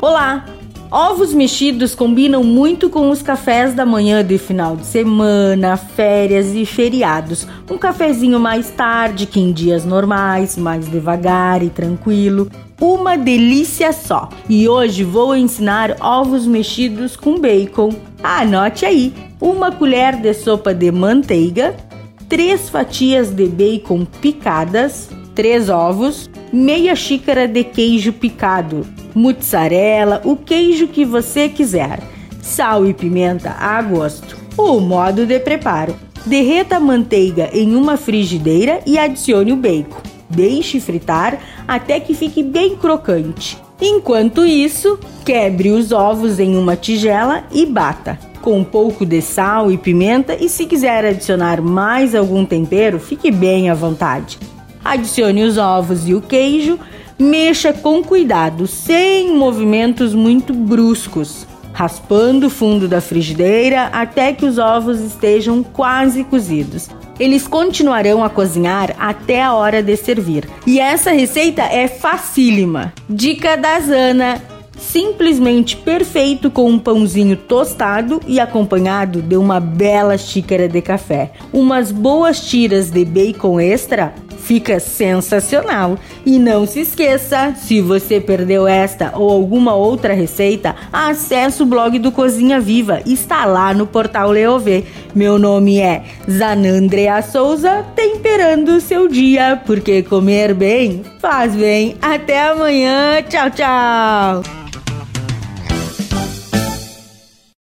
Olá! Ovos mexidos combinam muito com os cafés da manhã de final de semana, férias e feriados. Um cafezinho mais tarde que em dias normais, mais devagar e tranquilo. Uma delícia só! E hoje vou ensinar ovos mexidos com bacon. Anote aí: uma colher de sopa de manteiga, três fatias de bacon picadas, três ovos, meia xícara de queijo picado, mussarela, o queijo que você quiser, sal e pimenta a gosto. O modo de preparo: derreta a manteiga em uma frigideira e adicione o bacon. Deixe fritar até que fique bem crocante. Enquanto isso, quebre os ovos em uma tigela e bata com um pouco de sal e pimenta e se quiser adicionar mais algum tempero, fique bem à vontade. Adicione os ovos e o queijo, mexa com cuidado, sem movimentos muito bruscos, raspando o fundo da frigideira até que os ovos estejam quase cozidos. Eles continuarão a cozinhar até a hora de servir. E essa receita é facílima. Dica da Zana simplesmente perfeito com um pãozinho tostado e acompanhado de uma bela xícara de café. Umas boas tiras de bacon extra fica sensacional. E não se esqueça, se você perdeu esta ou alguma outra receita, acesse o blog do Cozinha Viva, está lá no portal Leovê. Meu nome é Zanandrea Souza, temperando o seu dia, porque comer bem faz bem. Até amanhã, tchau, tchau!